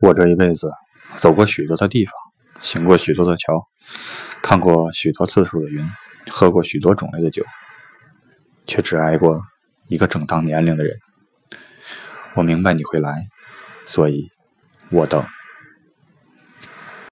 我这一辈子走过许多的地方行过许多的桥看过许多次数的云喝过许多种类的酒却只爱过一个正当年龄的人。我明白你会来所以我等。